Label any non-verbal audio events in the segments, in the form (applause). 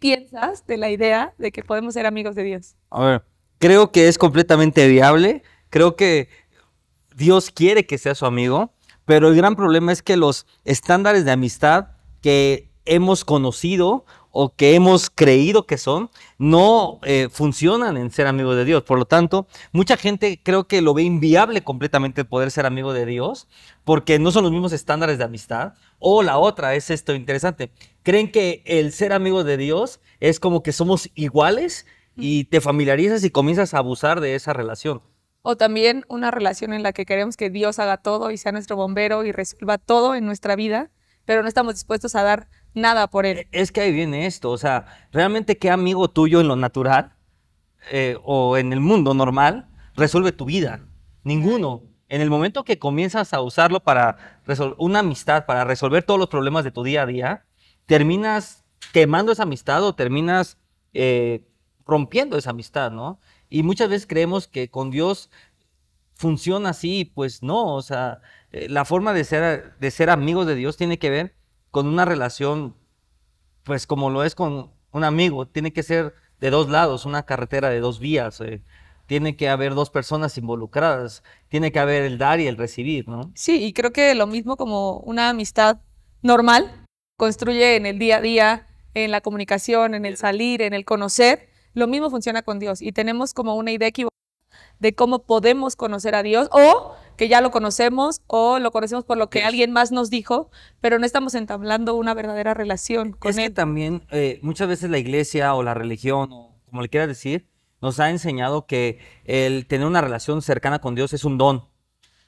piensas de la idea de que podemos ser amigos de Dios? A ver, creo que es completamente viable. Creo que Dios quiere que sea su amigo, pero el gran problema es que los estándares de amistad que hemos conocido o que hemos creído que son, no eh, funcionan en ser amigos de Dios. Por lo tanto, mucha gente creo que lo ve inviable completamente poder ser amigo de Dios, porque no son los mismos estándares de amistad. O la otra es esto interesante, creen que el ser amigo de Dios es como que somos iguales y te familiarizas y comienzas a abusar de esa relación. O también una relación en la que queremos que Dios haga todo y sea nuestro bombero y resuelva todo en nuestra vida, pero no estamos dispuestos a dar nada por él. E, es que ahí viene esto, o sea, realmente qué amigo tuyo en lo natural eh, o en el mundo normal resuelve tu vida. Ninguno. En el momento que comienzas a usarlo para una amistad, para resolver todos los problemas de tu día a día, terminas quemando esa amistad o terminas eh, rompiendo esa amistad, ¿no? Y muchas veces creemos que con Dios funciona así, pues no, o sea, eh, la forma de ser, de ser amigos de Dios tiene que ver con una relación, pues como lo es con un amigo, tiene que ser de dos lados, una carretera de dos vías. Eh, tiene que haber dos personas involucradas, tiene que haber el dar y el recibir, ¿no? Sí, y creo que lo mismo como una amistad normal construye en el día a día, en la comunicación, en el salir, en el conocer, lo mismo funciona con Dios y tenemos como una idea equivocada de cómo podemos conocer a Dios o que ya lo conocemos o lo conocemos por lo que alguien más nos dijo, pero no estamos entablando una verdadera relación con es él. Que también eh, muchas veces la iglesia o la religión o como le quieras decir, nos ha enseñado que el tener una relación cercana con Dios es un don,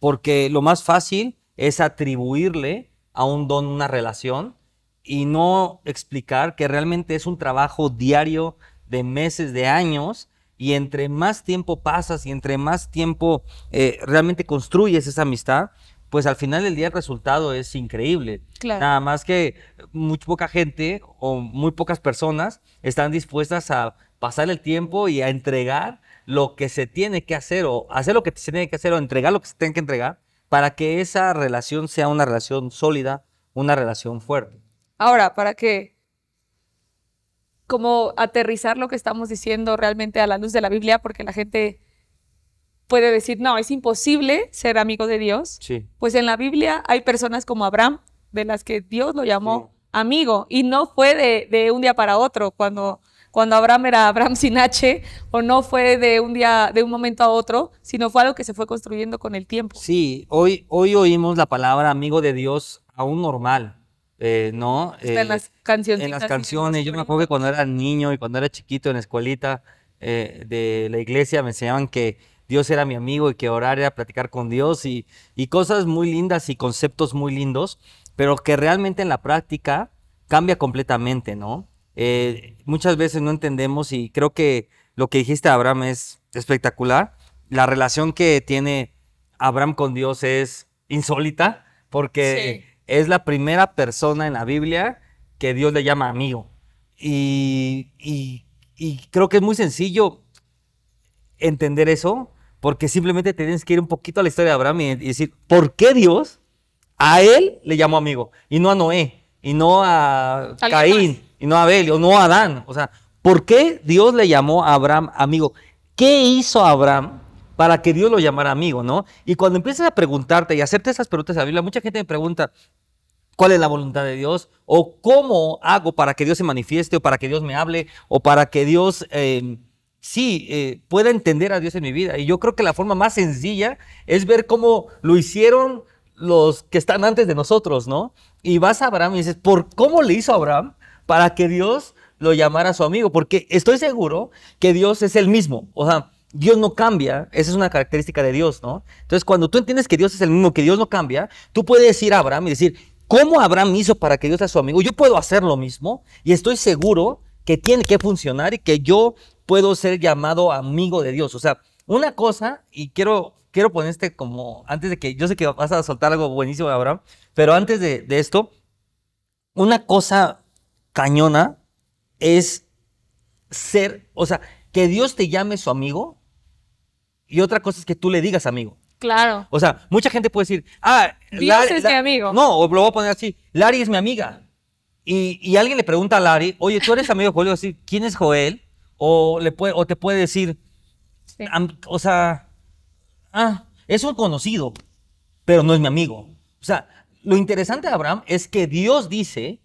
porque lo más fácil es atribuirle a un don una relación y no explicar que realmente es un trabajo diario de meses, de años, y entre más tiempo pasas y entre más tiempo eh, realmente construyes esa amistad, pues al final del día el resultado es increíble. Nada más que muy poca gente o muy pocas personas están dispuestas a pasar el tiempo y a entregar lo que se tiene que hacer o hacer lo que se tiene que hacer o entregar lo que se tiene que entregar para que esa relación sea una relación sólida, una relación fuerte. Ahora, para que como aterrizar lo que estamos diciendo realmente a la luz de la Biblia, porque la gente puede decir, no, es imposible ser amigo de Dios. Sí. Pues en la Biblia hay personas como Abraham, de las que Dios lo llamó amigo, y no fue de, un día para otro, cuando, cuando Abraham era Abraham sin H, o no fue de un día, de un momento a otro, sino fue algo que se fue construyendo con el tiempo. Sí, hoy, hoy oímos la palabra amigo de Dios aún normal. Eh, ¿no? en eh, las canciones. En las canciones. Yo me acuerdo que cuando era niño y cuando era chiquito en la escuelita eh, de la iglesia me enseñaban que Dios era mi amigo y que orar era platicar con Dios y, y cosas muy lindas y conceptos muy lindos, pero que realmente en la práctica cambia completamente, ¿no? Muchas veces no entendemos y creo que lo que dijiste Abraham es espectacular. La relación que tiene Abraham con Dios es insólita porque es la primera persona en la Biblia que Dios le llama amigo. Y, creo que es muy sencillo entender eso, porque simplemente tienes que ir un poquito a la historia de Abraham y, decir, ¿por qué Dios a él le llamó amigo? Y no a Noé, y no a Caín, y no a Abel, o no a Adán. O sea, ¿por qué Dios le llamó a Abraham amigo? ¿Qué hizo Abraham para que Dios lo llamara amigo, no? Y cuando empiezas a preguntarte y hacerte esas preguntas a la Biblia, mucha gente me pregunta, cuál es la voluntad de Dios o cómo hago para que Dios se manifieste o para que Dios me hable o para que Dios em, sí eh, pueda entender a Dios en mi vida. Y yo creo que la forma más sencilla es ver cómo lo hicieron los que están antes de nosotros, ¿no? Y vas a Abraham y dices, ¿por cómo le hizo Abraham para que Dios lo llamara su amigo? Porque estoy seguro que Dios es el mismo. O sea, Dios no cambia, esa es una característica de Dios, ¿no? Entonces, cuando tú entiendes que Dios es el mismo, que Dios no cambia, tú puedes ir a Abraham y decir, ¿Cómo Abraham hizo para que Dios sea su amigo? Yo puedo hacer lo mismo y estoy seguro que tiene que funcionar y que yo puedo ser llamado amigo de Dios. O sea, una cosa, y quiero, quiero poner este como, antes de que, yo sé que vas a soltar algo buenísimo Abraham, pero antes de esto, una cosa cañona es ser, o sea, que Dios te llame su amigo y otra cosa es que tú le digas amigo. Claro. O sea, mucha gente puede decir, ah, Dios es mi amigo. No, o lo voy a poner así, Lari es mi amiga. y, y alguien le pregunta a Larry, oye, ¿tú eres amigo de Joel? Decir, ¿quién es Joel? O, le puede, o te puede decir, Sí. o sea, ah, es un conocido, pero no es mi amigo. O sea, lo interesante de Abraham es que Dios dice,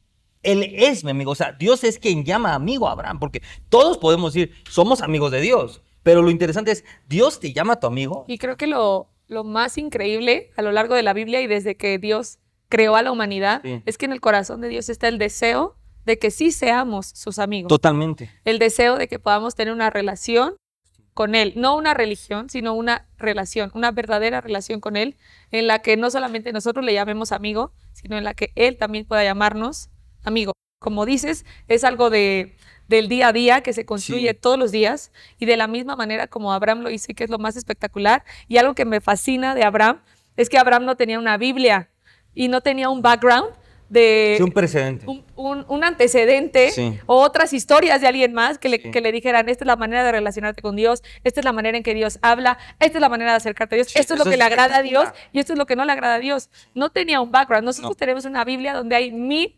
Él es mi amigo. O sea, Dios es quien llama amigo a Abraham, porque todos podemos decir, somos amigos de Dios. Pero lo interesante es, Dios te llama a tu amigo. Y creo que lo, lo más increíble a lo largo de la Biblia y desde que Dios creó a la humanidad Sí. es que en el corazón de Dios está el deseo de que sí seamos sus amigos. Totalmente. El deseo de que podamos tener una relación con Él, no una religión, sino una relación, una verdadera relación con Él, en la que no solamente nosotros le llamemos amigo, sino en la que Él también pueda llamarnos amigo. Como dices, es algo de, del día a día que se construye Sí. todos los días y de la misma manera como Abraham lo hizo y que es lo más espectacular. Y algo que me fascina de Abraham es que Abraham no tenía una Biblia y no tenía un background de Sí, un precedente. un, un- un antecedente Sí. o otras historias de alguien más que le, que le dijeran, esta es la manera de relacionarte con Dios, esta es la manera en que Dios habla, esta es la manera de acercarte a Dios, esto es lo que es le agrada a Dios y esto es lo que no le agrada a Dios. No tenía un background. Nosotros No. tenemos una Biblia donde hay mil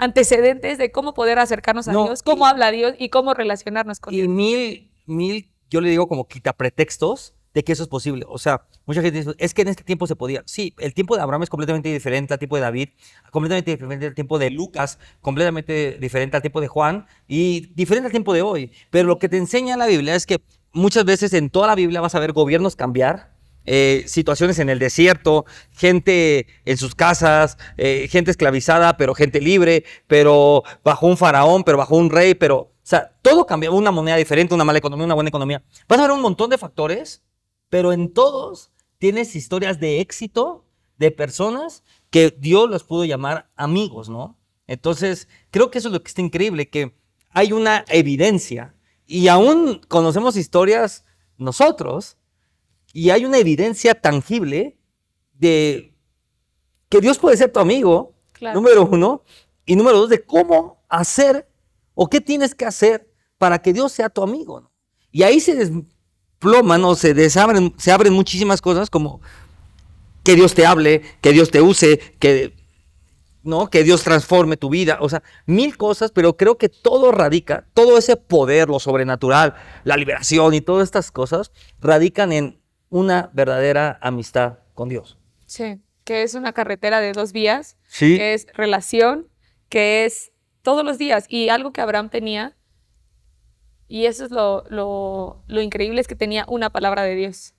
antecedentes de cómo poder acercarnos a No, Dios, cómo y- habla Dios y cómo relacionarnos con Y Dios. mil, mil, yo le digo como quita pretextos de que eso es posible. O sea, mucha gente dice, es que en este tiempo se podía. Sí, el tiempo de Abraham es completamente diferente al tiempo de David, completamente diferente al tiempo de Lucas, completamente diferente al tiempo de Juan y diferente al tiempo de hoy. Pero lo que te enseña la Biblia es que muchas veces en toda la Biblia vas a ver gobiernos cambiar. Eh, situaciones en el desierto, gente en sus casas, eh, gente esclavizada, pero gente libre, pero bajo un faraón, pero bajo un rey, pero, o sea, todo cambia, una moneda diferente, una mala economía, una buena economía. Vas a ver un montón de factores, pero en todos tienes historias de éxito de personas que Dios los pudo llamar amigos, ¿no? Entonces, creo que eso es lo que está increíble, que hay una evidencia y aún conocemos historias nosotros y hay una evidencia tangible de que Dios puede ser tu amigo, Claro. número uno, y número dos, de cómo hacer o qué tienes que hacer para que Dios sea tu amigo. ¿no? Y ahí se desploman o se desabren, se abren muchísimas cosas como que Dios te hable, que Dios te use, que, ¿no? que Dios transforme tu vida, o sea, mil cosas, pero creo que todo radica, todo ese poder, lo sobrenatural, la liberación y todas estas cosas, radican en una verdadera amistad con Dios. Sí, que es una carretera de dos vías, Sí. que es relación, que es todos los días. Y algo que Abraham tenía, y eso es lo, lo, lo increíble, es que tenía una palabra de Dios.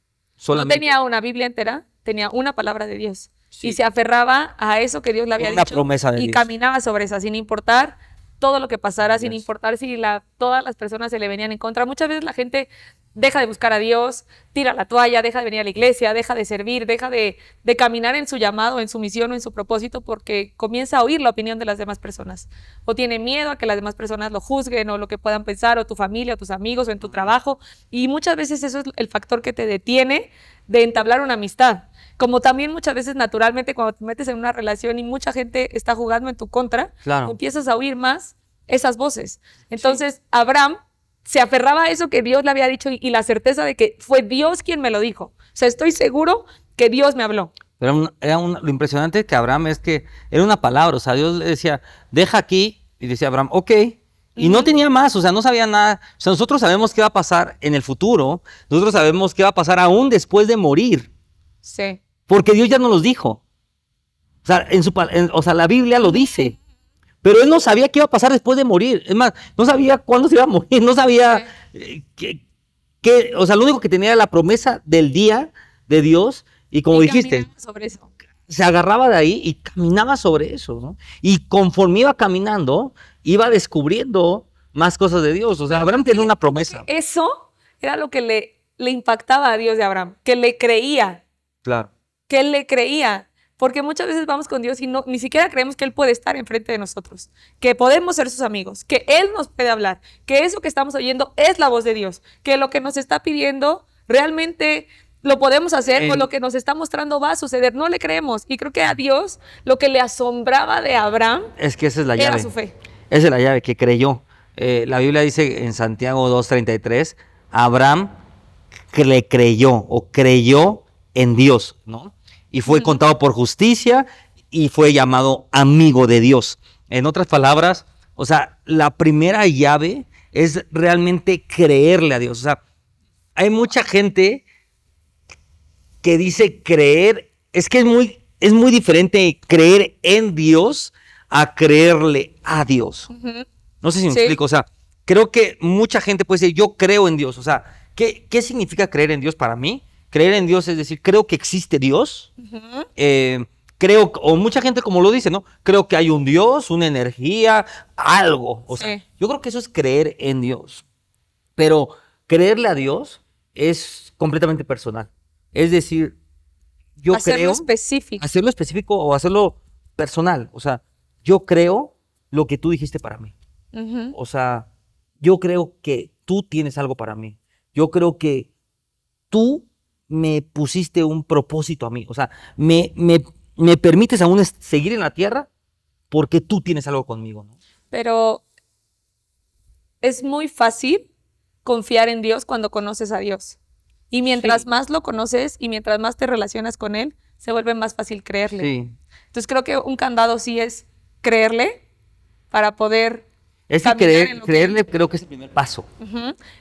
No tenía una Biblia entera, tenía una palabra de Dios. Sí. Y se aferraba a eso que Dios le había Una dicho. promesa de y Dios. caminaba sobre esa, sin importar todo lo que pasara, sin importar si la, todas las personas se le venían en contra. Muchas veces la gente deja de buscar a Dios, tira la toalla, deja de venir a la iglesia, deja de servir, deja de, de caminar en su llamado, en su misión o en su propósito porque comienza a oír la opinión de las demás personas. O tiene miedo a que las demás personas lo juzguen o lo que puedan pensar, o tu familia, o tus amigos, o en tu trabajo. Y muchas veces eso es el factor que te detiene de entablar una amistad. Como también muchas veces naturalmente cuando te metes en una relación y mucha gente está jugando en tu contra, Claro. empiezas a oír más esas voces. Entonces, Abraham se aferraba a eso que Dios le había dicho y, y la certeza de que fue Dios quien me lo dijo. O sea, estoy seguro que Dios me habló. Pero era un- era un- lo impresionante que Abraham es que era una palabra, o sea, Dios le decía, deja aquí, y decía Abraham, ok. Y no tenía más, o sea, no sabía nada. O sea, nosotros sabemos qué va a pasar en el futuro, nosotros sabemos qué va a pasar aún después de morir, Sí. Porque Dios ya nos los dijo. O sea, en su, en- o sea, la Biblia lo dice. Pero él no sabía qué iba a pasar después de morir. Es más, no sabía cuándo se iba a morir, no sabía eh, qué, qué- o sea, lo único que tenía era la promesa del día de Dios. Y como Y dijiste, caminaba sobre eso. se agarraba de ahí y caminaba sobre eso, ¿no? Y conforme iba caminando, iba descubriendo más cosas de Dios. O sea, Abraham tiene una promesa. Eso era lo que le, le impactaba a Dios de Abraham, que le creía, Claro. Que él le creía. Porque muchas veces vamos con Dios y no, ni siquiera creemos que Él puede estar enfrente de nosotros, que podemos ser sus amigos, que Él nos puede hablar, que eso que estamos oyendo es la voz de Dios, que lo que nos está pidiendo realmente lo podemos hacer o En- lo que nos está mostrando va a suceder. No le creemos. Y creo que a Dios lo que le asombraba de Abraham Es que esa es la era llave. su fe. Esa es la llave que creyó. Eh, la Biblia dice en Santiago 2.33, Abraham le creyó o creyó en Dios, ¿no? Y fue contado por justicia y fue llamado amigo de Dios. En otras palabras, o sea, la primera llave es realmente creerle a Dios. O sea, hay mucha gente que dice creer, es que es muy, es muy diferente creer en Dios a creerle a Dios. No sé si me explico, o sea, creo que mucha gente puede decir, yo creo en Dios, o sea, ¿qué, qué significa creer en Dios para mí? Creer en Dios es decir, creo que existe Dios, eh, creo, o mucha gente como lo dice, ¿no? Creo que hay un Dios, una energía, algo, o sea, yo creo que eso es creer en Dios, pero creerle a Dios es completamente personal. Es decir, yo hacerlo específico. Hacerlo específico o hacerlo personal. O sea, yo creo lo que tú dijiste para mí. O sea, yo creo que tú tienes algo para mí. Yo creo que tú me pusiste un propósito a mí. O sea, me, me, me permites aún seguir en la tierra porque tú tienes algo conmigo. ¿no? Pero es muy fácil confiar en Dios cuando conoces a Dios. Y mientras más lo conoces y mientras más te relacionas con Él, se vuelve más fácil creerle. Entonces creo que un candado sí es creerle para poder... Es que creer, creerle creo que es el primer paso.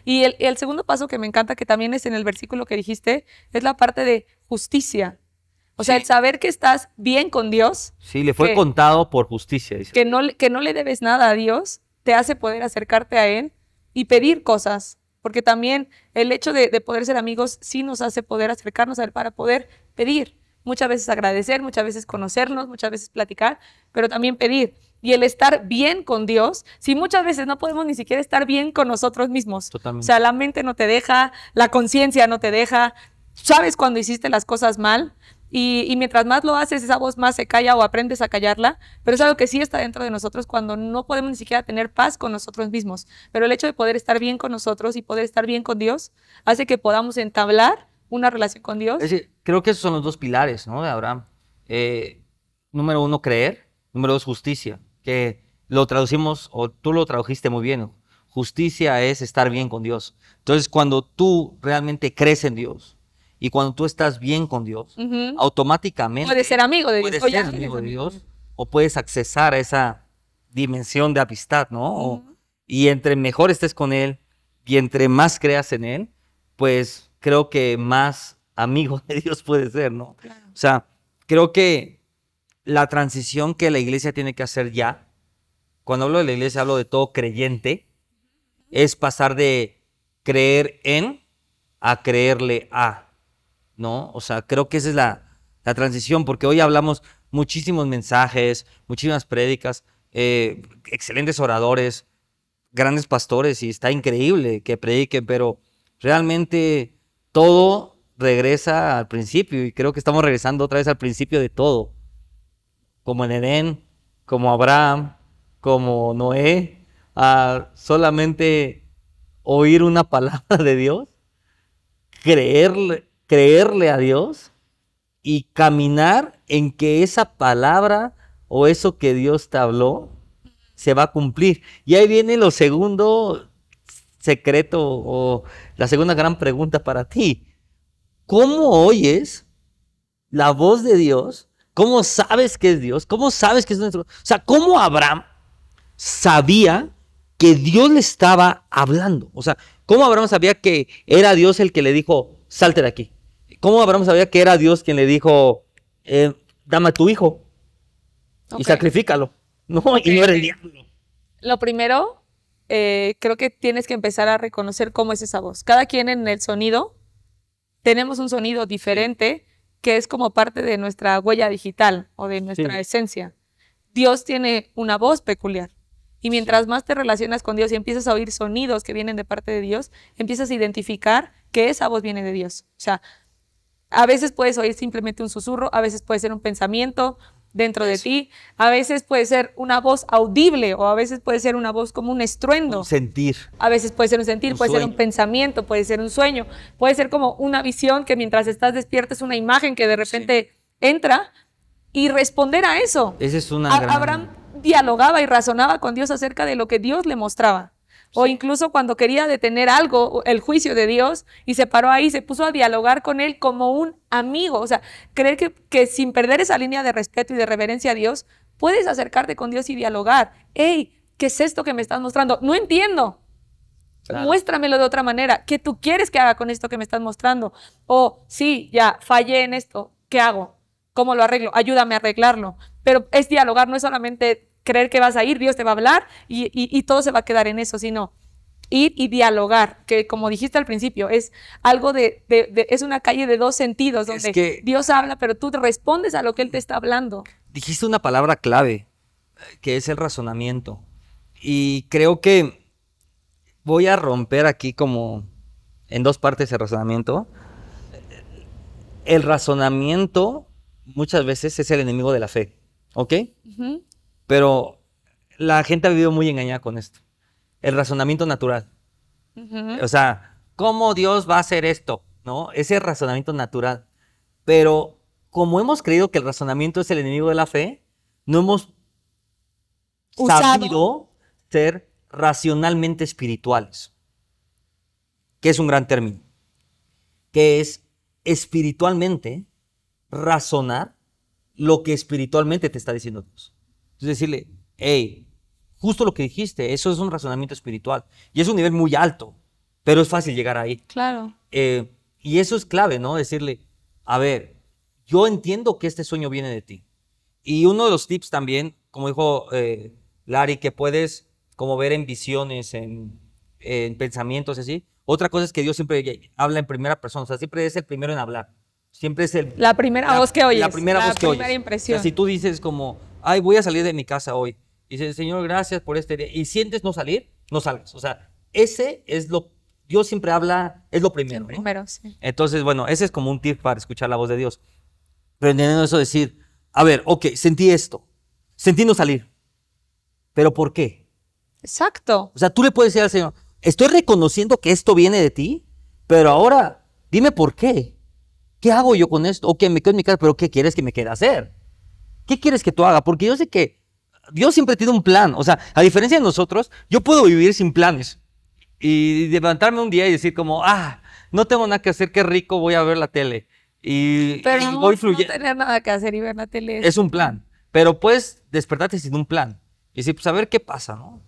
y, el, segundo paso que me encanta, que también es en el versículo que dijiste, es la parte de justicia. O sea, el saber que estás bien con Dios. Sí, le fue contado por justicia. Que, no, que no le debes nada a Dios, te hace poder acercarte a Él y pedir cosas porque también el hecho de, poder ser amigos sí nos hace poder acercarnos a Él para poder pedir. Muchas veces agradecer, muchas veces conocernos, muchas veces platicar, pero también pedir. Y el estar bien con Dios, si muchas veces no podemos ni siquiera estar bien con nosotros mismos. Totalmente. O sea, la mente no te deja, la conciencia no te deja, sabes cuando hiciste las cosas mal, y, mientras más lo haces, esa voz más se calla o aprendes a callarla, pero es algo que sí está dentro de nosotros cuando no podemos ni siquiera tener paz con nosotros mismos. Pero el hecho de poder estar bien con nosotros y poder estar bien con Dios hace que podamos entablar una relación con Dios. creo que esos son los dos pilares ¿no? de Abraham. Eh, número uno, creer. Número dos, justicia. Que lo traducimos, o tú lo tradujiste muy bien. Justicia es estar bien con Dios. Entonces, cuando tú realmente crees en Dios, y cuando tú estás bien con Dios, automáticamente... Puedes ser amigo de Dios. Puedes ser amigo de Dios o puedes accesar a esa dimensión de amistad, ¿no? y entre mejor estés con Él y entre más creas en Él, pues creo que más amigo (laughs) de Dios puede ser, ¿no? O sea, creo que la transición que la iglesia tiene que hacer ya, cuando hablo de la iglesia hablo de todo creyente, es pasar de creer en a creerle a. ¿no? O sea, creo que esa es la, transición, porque hoy hablamos muchísimos mensajes, muchísimas prédicas, eh, excelentes oradores, grandes pastores, y está increíble que prediquen, pero realmente todo regresa al principio, y creo que estamos regresando otra vez al principio de todo, como en Edén, como Abraham, como Noé, a solamente oír una palabra de Dios, creerle creerle a Dios y caminar en que esa palabra o eso que Dios te habló se va a cumplir. Y ahí viene lo segundo secreto o la segunda gran pregunta para ti. ¿Cómo oyes la voz de Dios? ¿Cómo sabes que es Dios? ¿Cómo sabes que es nuestro? O sea, ¿cómo Abraham sabía que Dios le estaba hablando? O sea, ¿cómo Abraham sabía que era Dios el que le dijo, salte de aquí? ¿Cómo Abraham sabía que era Dios quien le dijo, eh, dame a tu hijo y sacrifícalo? (laughs) No, y no era el diablo. Lo primero, eh, creo que tienes que empezar a reconocer cómo es esa voz. Cada quien en el sonido, tenemos un sonido diferente que es como parte de nuestra huella digital o de nuestra esencia. Dios tiene una voz peculiar. Y mientras más te relacionas con Dios y empiezas a oír sonidos que vienen de parte de Dios, empiezas a identificar que esa voz viene de Dios. O sea, a veces puedes oír simplemente un susurro, a veces puede ser un pensamiento dentro de ti, a veces puede ser una voz audible o a veces puede ser una voz como un estruendo. Un sentir. A veces puede ser un sentir, puede ser un pensamiento, puede ser un sueño, puede ser como una visión que mientras estás despierto es una imagen que de repente entra y responder a eso. Esa es una Abraham dialogaba y razonaba con Dios acerca de lo que Dios le mostraba. O incluso cuando quería detener algo, el juicio de Dios, y se paró ahí, se puso a dialogar con él como un amigo. O sea, creer que, que sin perder esa línea de respeto y de reverencia a Dios, puedes acercarte con Dios y dialogar. Hey, ¿qué es esto que me estás mostrando? No entiendo. Claro. Muéstramelo de otra manera. ¿Qué tú quieres que haga con esto que me estás mostrando? O sí, ya fallé en esto. ¿Qué hago? ¿Cómo lo arreglo? Ayúdame a arreglarlo. Pero es dialogar, no es solamente creer que vas a ir, Dios te va a hablar y, y- y todo se va a quedar en eso, sino ir y dialogar, que como dijiste al principio, es algo de, de- de- es una calle de dos sentidos, Es donde que- Dios habla, pero tú te respondes a lo que Él te está hablando. Dijiste una palabra clave, que es el razonamiento. Y creo que voy a romper aquí como en dos partes el razonamiento. El razonamiento muchas veces es el enemigo de la fe, ¿ok? Pero la gente ha vivido muy engañada con esto. El razonamiento natural. O sea, ¿cómo Dios va a hacer esto? ¿No? Ese razonamiento natural. Pero como hemos creído que el razonamiento es el enemigo de la fe, no hemos Usado. sabido ser racionalmente espirituales. Que es un gran término. Que es espiritualmente razonar lo que espiritualmente te está diciendo Dios. Es decirle, hey, justo lo que dijiste, eso es un razonamiento espiritual. Y es un nivel muy alto, pero es fácil llegar ahí. Claro. Eh, y eso es clave, ¿no? Decirle, a ver, yo entiendo que este sueño viene de ti. Y uno de los tips también, como dijo eh, Larry, que puedes como ver en visiones, en, en pensamientos y así. Otra cosa es que Dios siempre habla en primera persona, o sea, siempre es el primero en hablar. Siempre es el... La primera voz que oyes. La primera voz que primera oyes. impresión. O sea, si tú dices como, ay, voy a salir de mi casa hoy. Y dices, Señor, gracias por este día. Y sientes no salir, no salgas. O sea, ese es lo... Dios siempre habla, es lo primero. El ¿no? primero, sí. Entonces, bueno, ese es como un tip para escuchar la voz de Dios. Pero entendiendo eso, decir, a ver, ok, sentí esto, sentí no salir. ¿Pero por qué? Exacto. O sea, tú le puedes decir al Señor, estoy reconociendo que esto viene de ti, pero ahora dime por qué. ¿Qué hago yo con esto? Ok, me quedo en mi casa, pero ¿qué quieres que me quede hacer? ¿Qué quieres que tú haga? Porque yo sé que Dios siempre tiene un plan. O sea, a diferencia de nosotros, yo puedo vivir sin planes. Y levantarme un día y decir como, ah, no tengo nada que hacer, qué rico, voy a ver la tele. Y, Pero y no, voy no tener nada que hacer y ver la tele. Es un plan. Pero puedes despertarte sin un plan. Y decir, pues a ver qué pasa, ¿no?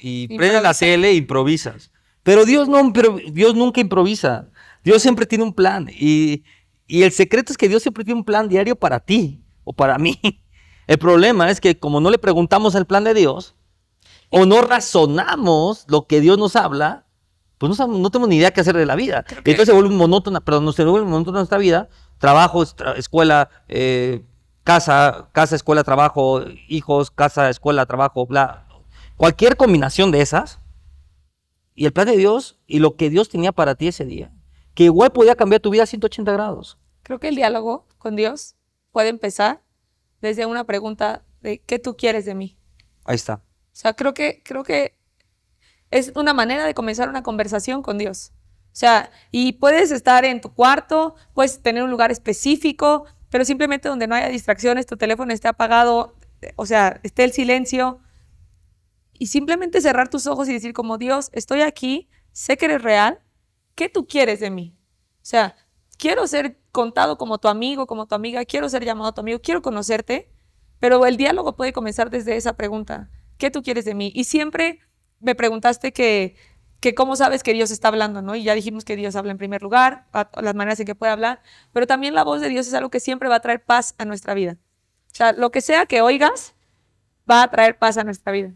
Y prendes la Improvisa. tele e improvisas. Pero Dios, no, pero Dios nunca improvisa. Dios siempre tiene un plan. Y, y el secreto es que Dios siempre tiene un plan diario para ti o para mí. (laughs) El problema es que como no le preguntamos el plan de Dios o no razonamos lo que Dios nos habla, pues no, tenemos ni idea qué hacer de la vida. Y entonces se vuelve monótona, perdón, se vuelve monótona nuestra vida. Trabajo, escuela, eh, casa, casa, escuela, trabajo, hijos, casa, escuela, trabajo, bla. Cualquier combinación de esas y el plan de Dios y lo que Dios tenía para ti ese día, que igual podía cambiar tu vida a 180 grados. Creo que el diálogo con Dios puede empezar desde una pregunta de ¿qué tú quieres de mí? Ahí está. O sea, creo que, creo que es una manera de comenzar una conversación con Dios. O sea, y puedes estar en tu cuarto, puedes tener un lugar específico, pero simplemente donde no haya distracciones, tu teléfono esté apagado, o sea, esté el silencio. Y simplemente cerrar tus ojos y decir como Dios, estoy aquí, sé que eres real, ¿qué tú quieres de mí? O sea, quiero ser contado como tu amigo, como tu amiga, quiero ser llamado tu amigo, quiero conocerte, pero el diálogo puede comenzar desde esa pregunta. ¿Qué tú quieres de mí? Y siempre me preguntaste que, que cómo sabes que Dios está hablando, ¿no? Y ya dijimos que Dios habla en primer lugar, las maneras en que puede hablar, pero también la voz de Dios es algo que siempre va a traer paz a nuestra vida. O sea, lo que sea que oigas, va a traer paz a nuestra vida.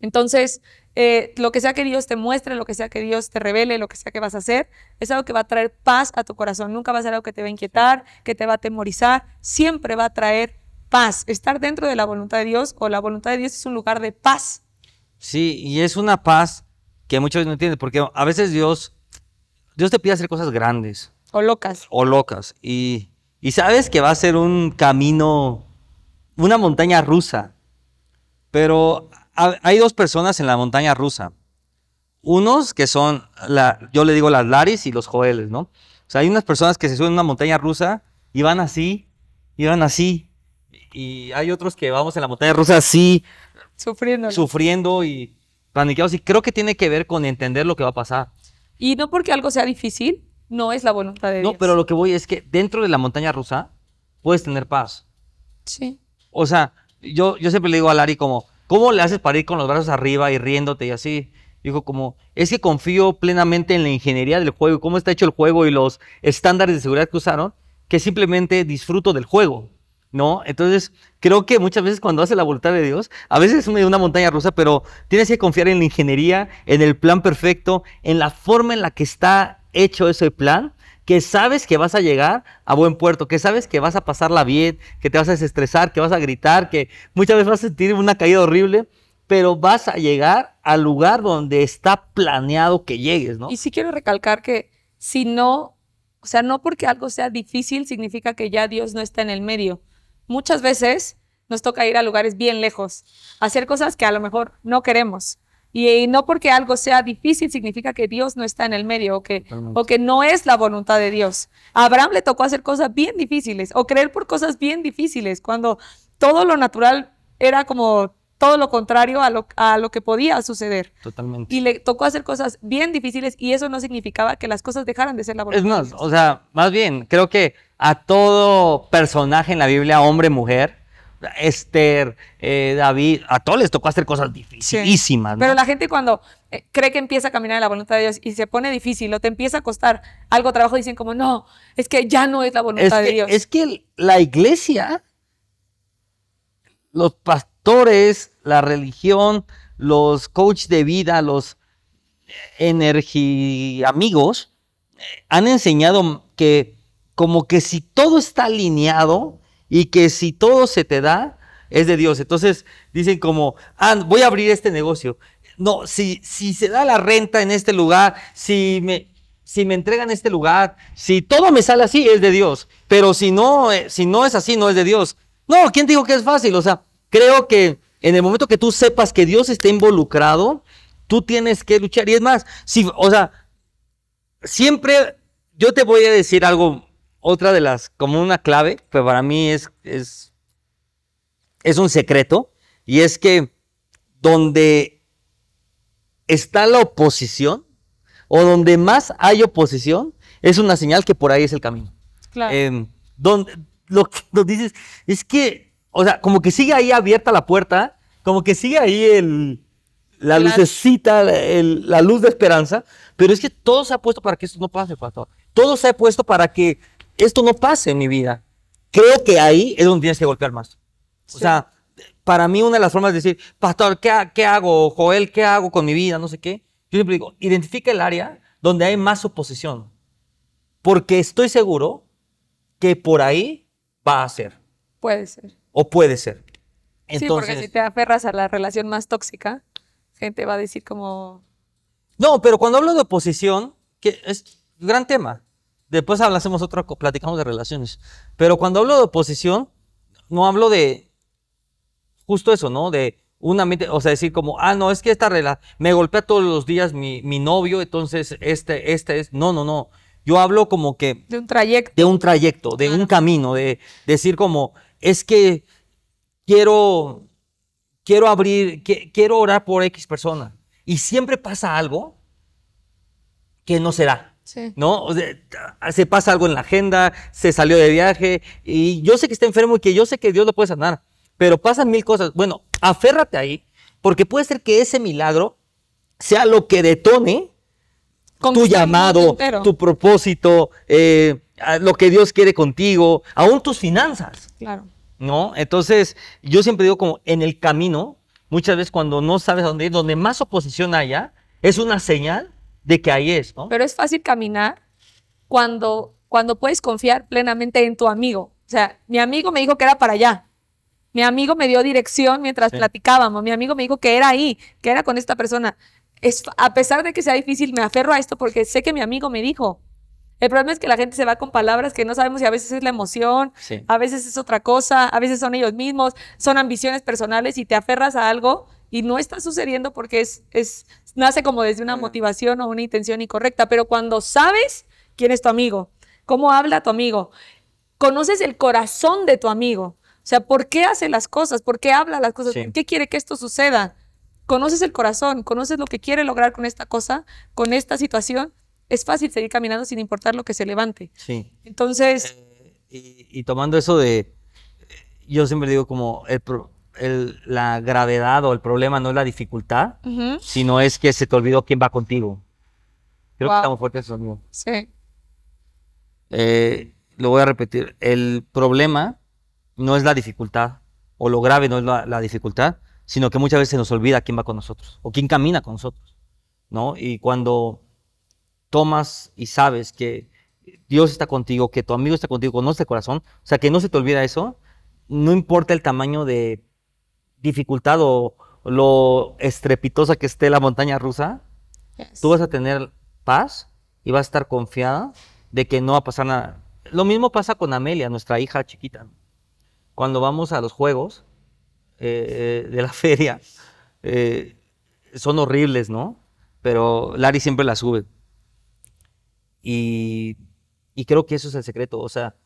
Entonces, eh, lo que sea que Dios te muestre, lo que sea que Dios te revele, lo que sea que vas a hacer, es algo que va a traer paz a tu corazón. Nunca va a ser algo que te va a inquietar, que te va a atemorizar. Siempre va a traer paz. Estar dentro de la voluntad de Dios o la voluntad de Dios es un lugar de paz. Sí, y es una paz que muchas veces no entiendes, porque a veces Dios, Dios te pide hacer cosas grandes O locas. o locas, y, y sabes que va a ser un camino, una montaña rusa, pero hay dos personas en la montaña rusa. Unos que son, la, yo le digo las Laris y los Joeles, ¿no? O sea, hay unas personas que se suben a una montaña rusa y van así, y van así, y hay otros que vamos en la montaña rusa así, Sufriendo. sufriendo y paniqueados. Y creo que tiene que ver con entender lo que va a pasar. y no porque algo sea difícil, no es la voluntad de No, Dios. pero lo que voy es que dentro de la montaña rusa puedes tener paz. Sí. O sea, yo, yo siempre le digo a Lari como, ¿cómo le haces para ir con los brazos arriba y riéndote y así? Dijo como, es que confío plenamente en la ingeniería del juego, cómo está hecho el juego y los estándares de seguridad que usaron, que simplemente disfruto del juego, ¿no? Entonces, creo que muchas veces cuando hace la voluntad de Dios, a veces es una montaña rusa, pero tienes que confiar en la ingeniería, en el plan perfecto, en la forma en la que está hecho ese plan, que sabes que vas a llegar a buen puerto, que sabes que vas a pasarla bien, que te vas a desestresar, que vas a gritar, que muchas veces vas a sentir una caída horrible, pero vas a llegar al lugar donde está planeado que llegues, ¿no? Y sí quiero recalcar que si no, o sea, no porque algo sea difícil significa que ya Dios no está en el medio. Muchas veces nos toca ir a lugares bien lejos, hacer cosas que a lo mejor no queremos. Y no porque algo sea difícil significa que Dios no está en el medio o que, o que no es la voluntad de Dios. A Abraham le tocó hacer cosas bien difíciles o creer por cosas bien difíciles cuando todo lo natural era como todo lo contrario a lo, a lo que podía suceder. Totalmente. Y le tocó hacer cosas bien difíciles y eso no significaba que las cosas dejaran de ser la voluntad Es de más, Dios. o sea, más bien, creo que a todo personaje en la Biblia, hombre, mujer, Esther, eh, David, a todos les tocó hacer cosas dificilísimas, ¿no? Pero la gente cuando eh, cree que empieza a caminar en la voluntad de Dios y se pone difícil o te empieza a costar algo trabajo, dicen como, no, es que ya no es la es, voluntad de que, Dios. es que la iglesia, los pastores, la religión, los coaches de vida, los energy amigos, eh, han enseñado que como que si todo está alineado y que si todo se te da, es de Dios. Entonces dicen como, ah, voy a abrir este negocio. No, si, si se da la renta en este lugar, si me, si me entregan este lugar, si todo me sale así, es de Dios. Pero si no, eh, si no es así, no es de Dios. No, ¿quién dijo que es fácil? O sea, creo que en el momento que tú sepas que Dios está involucrado, tú tienes que luchar. Y es más, si, o sea, siempre yo te voy a decir algo, otra de las, como una clave, que para mí es, es, es un secreto, y es que donde está la oposición, o donde más hay oposición, es una señal que por ahí es el camino. Claro. Eh, donde, lo que nos dices es que, o sea, como que sigue ahí abierta la puerta, como que sigue ahí el, la Claro. lucecita, el- la luz de esperanza, pero es que todo se ha puesto para que esto no pase, pastor. Todo se ha puesto para que esto no pase en mi vida. Creo que ahí es donde tienes que golpear más. O sea, para mí una de las formas de decir, pastor, ¿qué, ha- qué hago? Joel, ¿qué hago con mi vida? No sé qué. Yo siempre digo, identifica el área donde hay más oposición. Porque estoy seguro que por ahí va a ser. Puede ser. O puede ser. sí, porque si te aferras a la relación más tóxica, gente va a decir como, No, pero cuando hablo de oposición, que es un gran tema. Después hablamos otra, platicamos de relaciones. Pero cuando hablo de oposición, no hablo de justo eso, ¿no? De una mente, o sea, decir como, ah, no, es que esta relación, me golpea todos los días mi, mi novio, entonces este, este es, no, no, no. Yo hablo como que de un trayecto. de un trayecto, de un camino, de decir como, es que quiero, quiero abrir, que- quiero orar por X persona. Y siempre pasa algo que no se da. Sí. ¿No? O sea, se pasa algo en la agenda, se salió de viaje y yo sé que está enfermo y que yo sé que Dios lo puede sanar, pero pasan mil cosas. Bueno, aférrate ahí, porque puede ser que ese milagro sea lo que detone tu llamado, entero. tu propósito, eh, lo que Dios quiere contigo, aún tus finanzas, Claro. ¿no? Entonces, yo siempre digo como en el camino, muchas veces cuando no sabes a dónde ir, donde más oposición haya, es una señal de que ahí es, ¿no? Pero es fácil caminar cuando, cuando puedes confiar plenamente en tu amigo. O sea, mi amigo me dijo que era para allá. Mi amigo me dio dirección mientras Sí. platicábamos. Mi amigo me dijo que era ahí, que era con esta persona. Es, a pesar de que sea difícil, me aferro a esto porque sé que mi amigo me dijo. El problema es que la gente se va con palabras que no sabemos y a veces es la emoción, Sí. a veces es otra cosa, a veces son ellos mismos, son ambiciones personales y te aferras a algo y no está sucediendo porque es, es nace como desde una motivación o una intención incorrecta, pero cuando sabes quién es tu amigo, cómo habla tu amigo, conoces el corazón de tu amigo, o sea, por qué hace las cosas, por qué habla las cosas, Sí. por qué quiere que esto suceda, conoces el corazón, conoces lo que quiere lograr con esta cosa, con esta situación, es fácil seguir caminando sin importar lo que se levante. Sí. Entonces, Y, y tomando eso de, yo siempre digo como, el pro- el- la gravedad o el problema no es la dificultad, Ujú. sino es que se te olvidó quién va contigo. Creo Wow. que estamos fuertes eso mismo. Sí. Eh, lo voy a repetir. El problema no es la dificultad, o lo grave no es la, la dificultad, sino que muchas veces se nos olvida quién va con nosotros, o quién camina con nosotros, ¿no? Y cuando tomas y sabes que Dios está contigo, que tu amigo está contigo, conoce el corazón, o sea, que no se te olvida eso, no importa el tamaño de dificultad o lo estrepitosa que esté la montaña rusa, Yes. tú vas a tener paz y vas a estar confiada de que no va a pasar nada. Lo mismo pasa con Amelia, nuestra hija chiquita. Cuando vamos a los juegos eh, de la (laughs) feria, eh, son horribles, ¿no? Pero Larry siempre la sube. Y, y creo que eso es el secreto. O sea,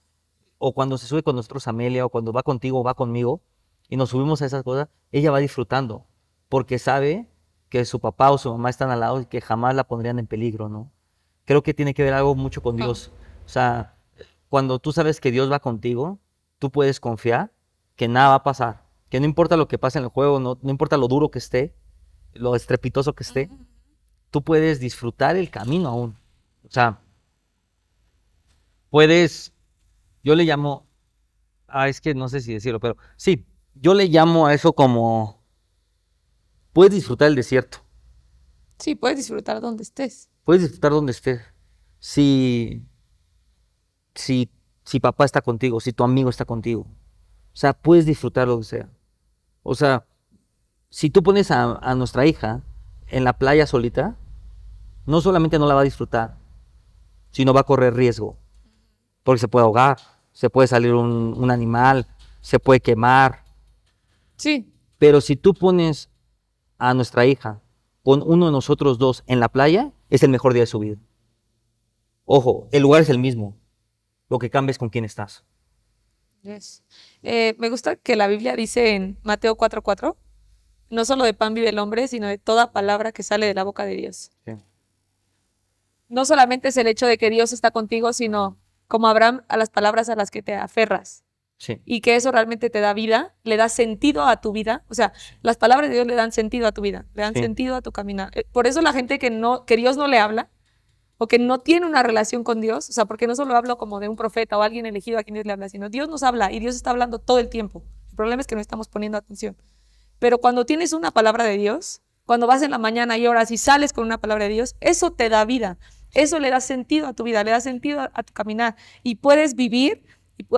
o cuando se sube con nosotros Amelia, o cuando va contigo o va conmigo, y nos subimos a esas cosas, ella va disfrutando, porque sabe que su papá o su mamá están al lado y que jamás la pondrían en peligro, ¿no? Creo que tiene que ver algo mucho con Ah. Dios. O sea, cuando tú sabes que Dios va contigo, tú puedes confiar que nada va a pasar, que no importa lo que pase en el juego, no, no importa lo duro que esté, lo estrepitoso que esté, tú puedes disfrutar el camino aún. O sea, puedes, yo le llamo, ah, es que no sé si decirlo, pero sí, yo le llamo a eso como, puedes disfrutar el desierto, Sí, puedes disfrutar donde estés. puedes disfrutar donde estés. Si, si, si papá está contigo, si tu amigo está contigo, o sea, puedes disfrutar lo que sea. O sea, si tú pones a, a nuestra hija en la playa solita, no solamente no la va a disfrutar, sino va a correr riesgo. Porque se puede ahogar, se puede salir un, un animal, se puede quemar. Sí. Pero si tú pones a nuestra hija con uno de nosotros dos en la playa, es el mejor día de su vida. Ojo, el lugar es el mismo. Lo que cambia es con quién estás. Yes. Eh, me gusta que la Biblia dice en Mateo 4:4, no solo de pan vive el hombre, sino de toda palabra que sale de la boca de Dios. No solamente es el hecho de que Dios está contigo, sino como Abraham a las palabras a las que te aferras Sí. y que eso realmente te da vida, le da sentido a tu vida. O sea, las palabras de Dios le dan sentido a tu vida, le dan Sí. sentido a tu caminar. Eh, Por eso la gente que no que Dios no le habla o que no tiene una relación con Dios, o sea, porque no solo hablo como de un profeta o alguien elegido a quien Dios le habla, sino Dios nos habla y Dios está hablando todo el tiempo. El problema es que no estamos poniendo atención. Pero cuando tienes una palabra de Dios, cuando vas en la mañana y oras y sales con una palabra de Dios, eso te da vida. Eso le da sentido a tu vida, le da sentido a, a tu caminar y puedes vivir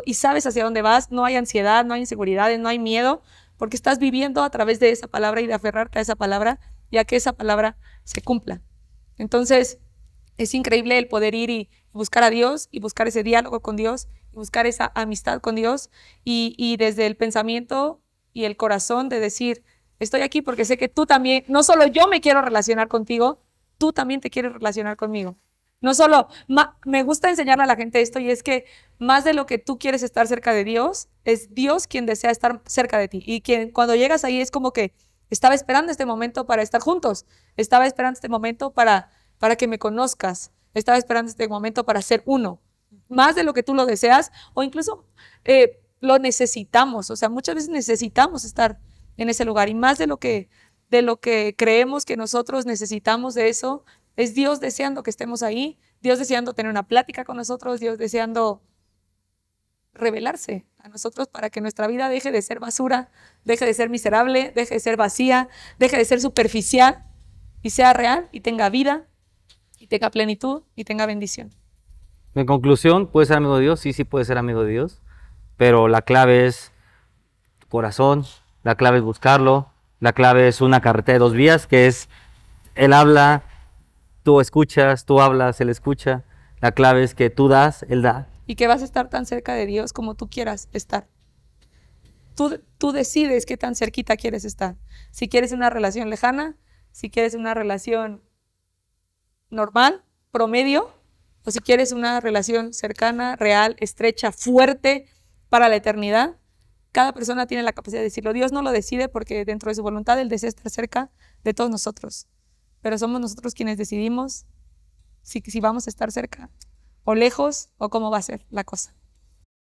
y, sabes hacia dónde vas, no hay ansiedad, no hay inseguridades, no hay miedo, porque estás viviendo a través de esa palabra y de aferrarte a esa palabra y a que esa palabra se cumpla. Entonces, es increíble el poder ir y buscar a Dios y buscar ese diálogo con Dios y buscar esa amistad con Dios y, y desde el pensamiento y el corazón de decir, estoy aquí porque sé que tú también, no solo yo me quiero relacionar contigo, tú también te quieres relacionar conmigo. No solo, me gusta enseñarle a la gente esto y es que más de lo que tú quieres estar cerca de Dios, es Dios quien desea estar cerca de ti. Y quien cuando llegas ahí es como que estaba esperando este momento para estar juntos, estaba esperando este momento para, para que me conozcas, estaba esperando este momento para ser uno. Más de lo que tú lo deseas o incluso eh, lo necesitamos. O sea, muchas veces necesitamos estar en ese lugar y más de lo que de lo que creemos que nosotros necesitamos de eso, es Dios deseando que estemos ahí, Dios deseando tener una plática con nosotros, Dios deseando revelarse a nosotros para que nuestra vida deje de ser basura, deje de ser miserable, deje de ser vacía, deje de ser superficial y sea real y tenga vida y tenga plenitud y tenga bendición. En conclusión, ¿puedes ser amigo de Dios? Sí, sí puedes ser amigo de Dios, pero la clave es tu corazón, la clave es buscarlo, la clave es una carretera de dos vías, que es Él habla, tú escuchas, tú hablas, Él escucha. La clave es que tú das, Él da. y que vas a estar tan cerca de Dios como tú quieras estar. Tú, tú decides qué tan cerquita quieres estar. Si quieres una relación lejana, si quieres una relación normal, promedio, o si quieres una relación cercana, real, estrecha, fuerte para la eternidad. Cada persona tiene la capacidad de decirlo. Dios no lo decide porque dentro de su voluntad Él desea estar cerca de todos nosotros. Pero somos nosotros quienes decidimos si, si vamos a estar cerca o lejos o cómo va a ser la cosa.